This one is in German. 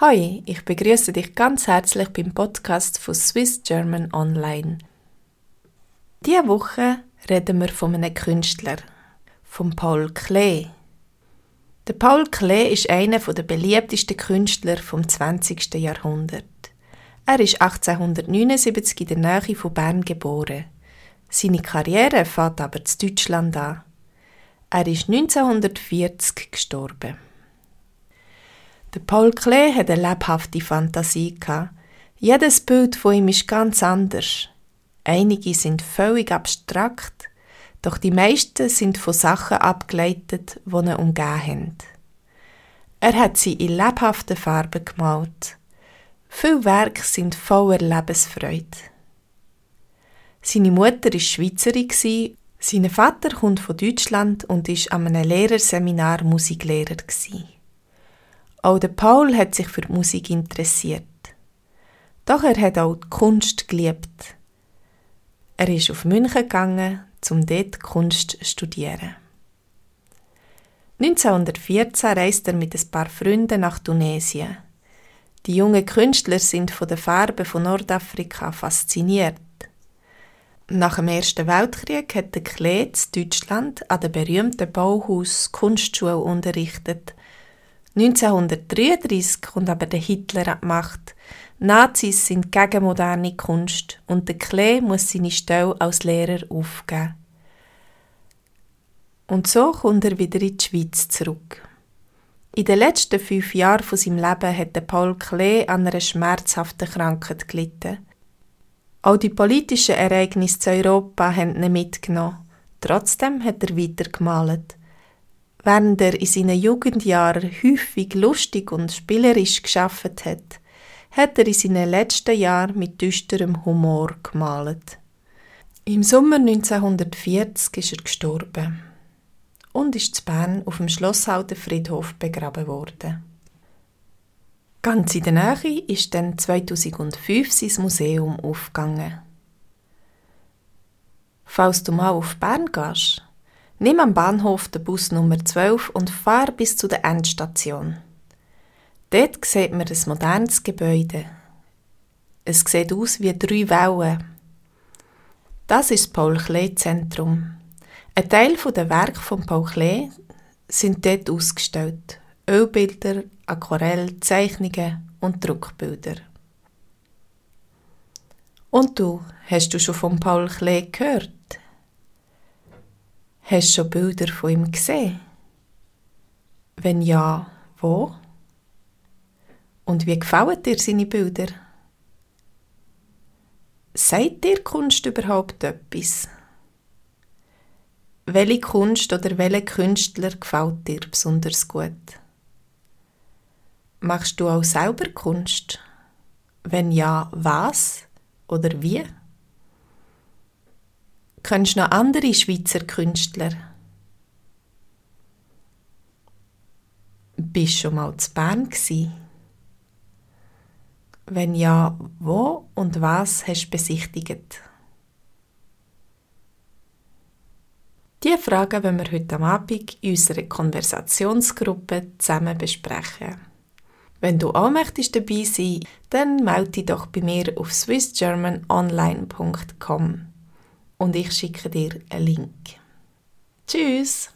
Hi, ich begrüße dich ganz herzlich beim Podcast von Swiss German Online. Diese Woche reden wir von einem Künstler, von Paul Klee. Der Paul Klee ist einer der beliebtesten Künstler vom 20. Jahrhundert. Er ist 1879 in der Nähe von Bern geboren. Seine Karriere fängt aber in Deutschland an. Er ist 1940 gestorben. Der Paul Klee hatte eine lebhafte Fantasie. Jedes Bild von ihm ist ganz anders. Einige sind völlig abstrakt, doch die meisten sind von Sachen abgeleitet, die ihn umgeben haben. Er hat sie in lebhaften Farben gemalt. Viele Werke sind voller Lebensfreude. Seine Mutter war Schweizerin, sein Vater kommt von Deutschland und ist an einem Lehrerseminar Musiklehrer. Auch der Paul hat sich für die Musik interessiert. Doch er hat auch die Kunst geliebt. Er ist auf München gegangen, um dort Kunst zu studieren. 1914 reist er mit ein paar Freunden nach Tunesien. Die jungen Künstler sind von der Farbe von Nordafrika fasziniert. Nach dem Ersten Weltkrieg hat der Klee Deutschland an der berühmten Bauhaus Kunstschule unterrichtet 1933 kommt aber der Hitler an die Macht. Nazis sind gegen moderne Kunst und der Klee muss seine Stelle als Lehrer aufgeben. Und so kommt er wieder in die Schweiz zurück. In den letzten fünf Jahren von seinem Leben hat Paul Klee an einer schmerzhaften Krankheit gelitten. Auch die politischen Ereignisse zu Europa haben ihn mitgenommen. Trotzdem hat er weiter gemalt. Während er in seinen Jugendjahren häufig lustig und spielerisch geschafft hat, hat er in seinen letzten Jahren mit düsterem Humor gemalt. Im Sommer 1940 ist er gestorben und ist zu Bern auf dem Schlosshalter Friedhof begraben worden. Ganz in der Nähe ist dann 2005 sein Museum aufgegangen. Falls du mal auf Bern gehst, Nimm am Bahnhof den Bus Nummer 12 und fahr bis zu der Endstation. Dort sieht man ein modernes Gebäude. Es sieht aus wie drei Wellen. Das ist das Paul Klee Zentrum. Ein Teil der Werke von Paul Klee sind dort ausgestellt. Ölbilder, Aquarell, Zeichnungen und Druckbilder. Und du, hast du schon von Paul Klee gehört? Hast du schon Bilder von ihm gesehen? Wenn ja, wo? Und wie gefallen dir seine Bilder? Sagt dir Kunst überhaupt etwas? Welche Kunst oder welcher Künstler gefällt dir besonders gut? Machst du auch selber Kunst? Wenn ja, was oder wie? Kennst du noch andere Schweizer Künstler? Bist du schon mal zu Bern gsi? Wenn ja, wo und was hast du besichtigt? Diese Fragen wollen wir heute Abend in unserer Konversationsgruppe zusammen besprechen. Wenn du auch möchtest dabei sein, dann melde dich doch bei mir auf swissgermanonline.com und ich schicke dir einen Link. Tschüss!